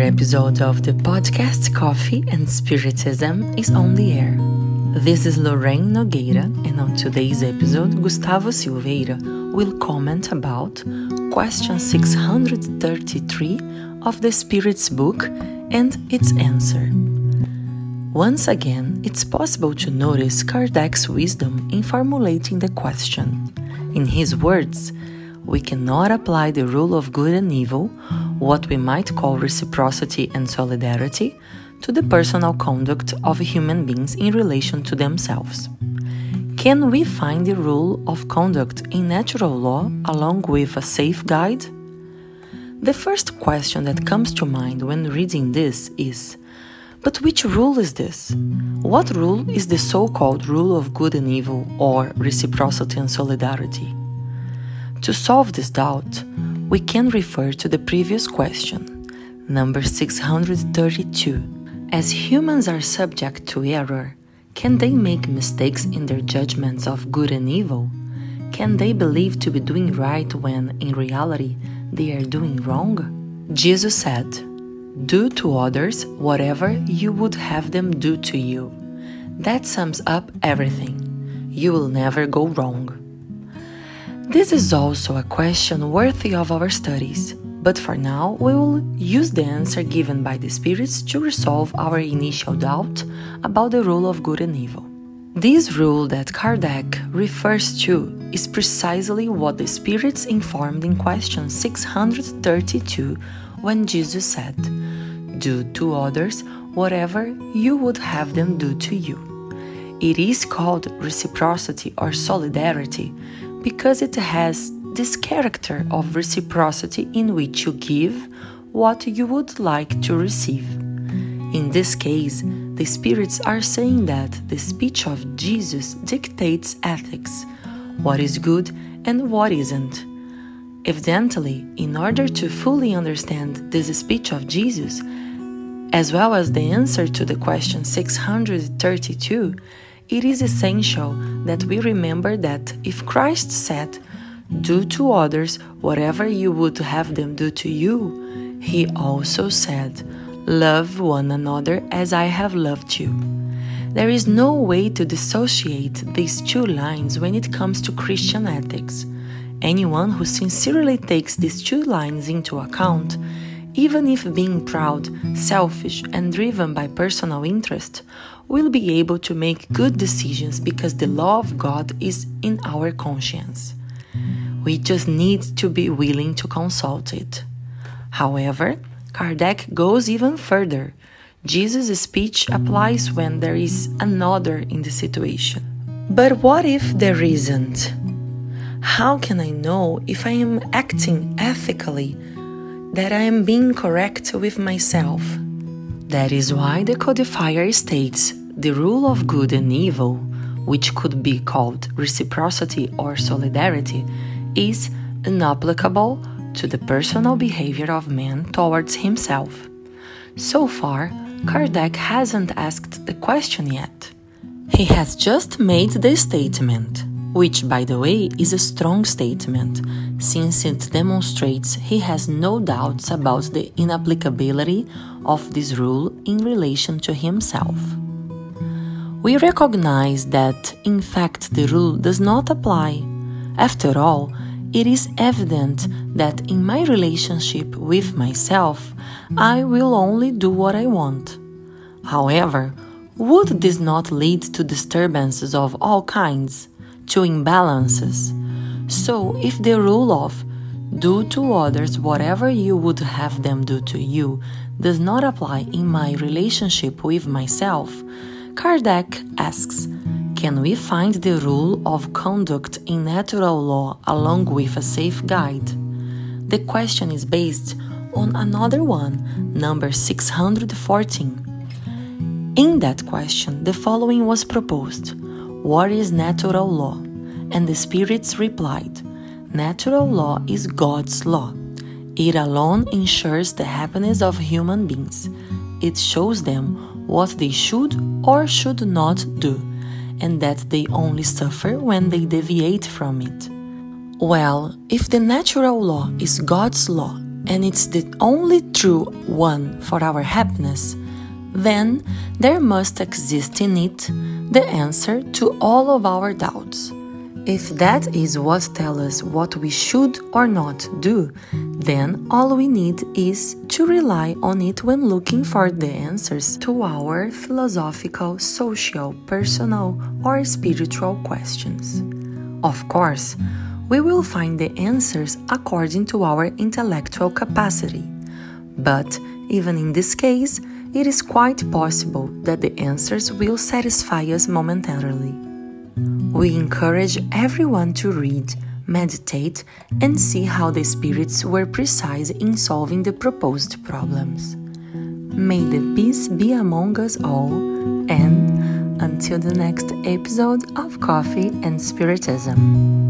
episode of the podcast Coffee and Spiritism is on the air. This is Lorraine Nogueira, and on today's episode, Gustavo Silveira will comment about question 633 of the Spirit's book and its answer. Once again, it's possible to notice Kardec's wisdom in formulating the question. In his words, we cannot apply the rule of good and evil, what we might call reciprocity and solidarity, to the personal conduct of human beings in relation to themselves. Can we find the rule of conduct in natural law along with a safe guide? The first question that comes to mind when reading this is But which rule is this? What rule is the so called rule of good and evil or reciprocity and solidarity? To solve this doubt, we can refer to the previous question, number 632. As humans are subject to error, can they make mistakes in their judgments of good and evil? Can they believe to be doing right when, in reality, they are doing wrong? Jesus said, Do to others whatever you would have them do to you. That sums up everything. You will never go wrong. This is also a question worthy of our studies, but for now we will use the answer given by the spirits to resolve our initial doubt about the rule of good and evil. This rule that Kardec refers to is precisely what the spirits informed in question 632 when Jesus said, Do to others whatever you would have them do to you. It is called reciprocity or solidarity because it has this character of reciprocity in which you give what you would like to receive. In this case, the spirits are saying that the speech of Jesus dictates ethics, what is good and what isn't. Evidently, in order to fully understand this speech of Jesus, as well as the answer to the question 632, it is essential that we remember that if Christ said, Do to others whatever you would have them do to you, he also said, Love one another as I have loved you. There is no way to dissociate these two lines when it comes to Christian ethics. Anyone who sincerely takes these two lines into account, even if being proud, selfish, and driven by personal interest, will be able to make good decisions because the law of God is in our conscience. We just need to be willing to consult it. However, Kardec goes even further. Jesus' speech applies when there is another in the situation. But what if there isn't? How can I know if I am acting ethically, that I am being correct with myself? That is why the codifier states the rule of good and evil, which could be called reciprocity or solidarity, is inapplicable to the personal behavior of man towards himself. So far, Kardec hasn't asked the question yet. He has just made the statement, which, by the way, is a strong statement, since it demonstrates he has no doubts about the inapplicability of this rule in relation to himself. We recognize that, in fact, the rule does not apply. After all, it is evident that in my relationship with myself, I will only do what I want. However, would this not lead to disturbances of all kinds, to imbalances? So, if the rule of do to others whatever you would have them do to you does not apply in my relationship with myself, Kardec asks Can we find the rule of conduct in natural law along with a safe guide? The question is based on another one, number 614. In that question, the following was proposed What is natural law? And the spirits replied Natural law is God's law. It alone ensures the happiness of human beings. It shows them what they should or should not do, and that they only suffer when they deviate from it. Well, if the natural law is God's law and it's the only true one for our happiness, then there must exist in it the answer to all of our doubts. If that is what tells us what we should or not do, then all we need is to rely on it when looking for the answers to our philosophical, social, personal, or spiritual questions. Of course, we will find the answers according to our intellectual capacity. But even in this case, it is quite possible that the answers will satisfy us momentarily. We encourage everyone to read, meditate, and see how the spirits were precise in solving the proposed problems. May the peace be among us all, and until the next episode of Coffee and Spiritism.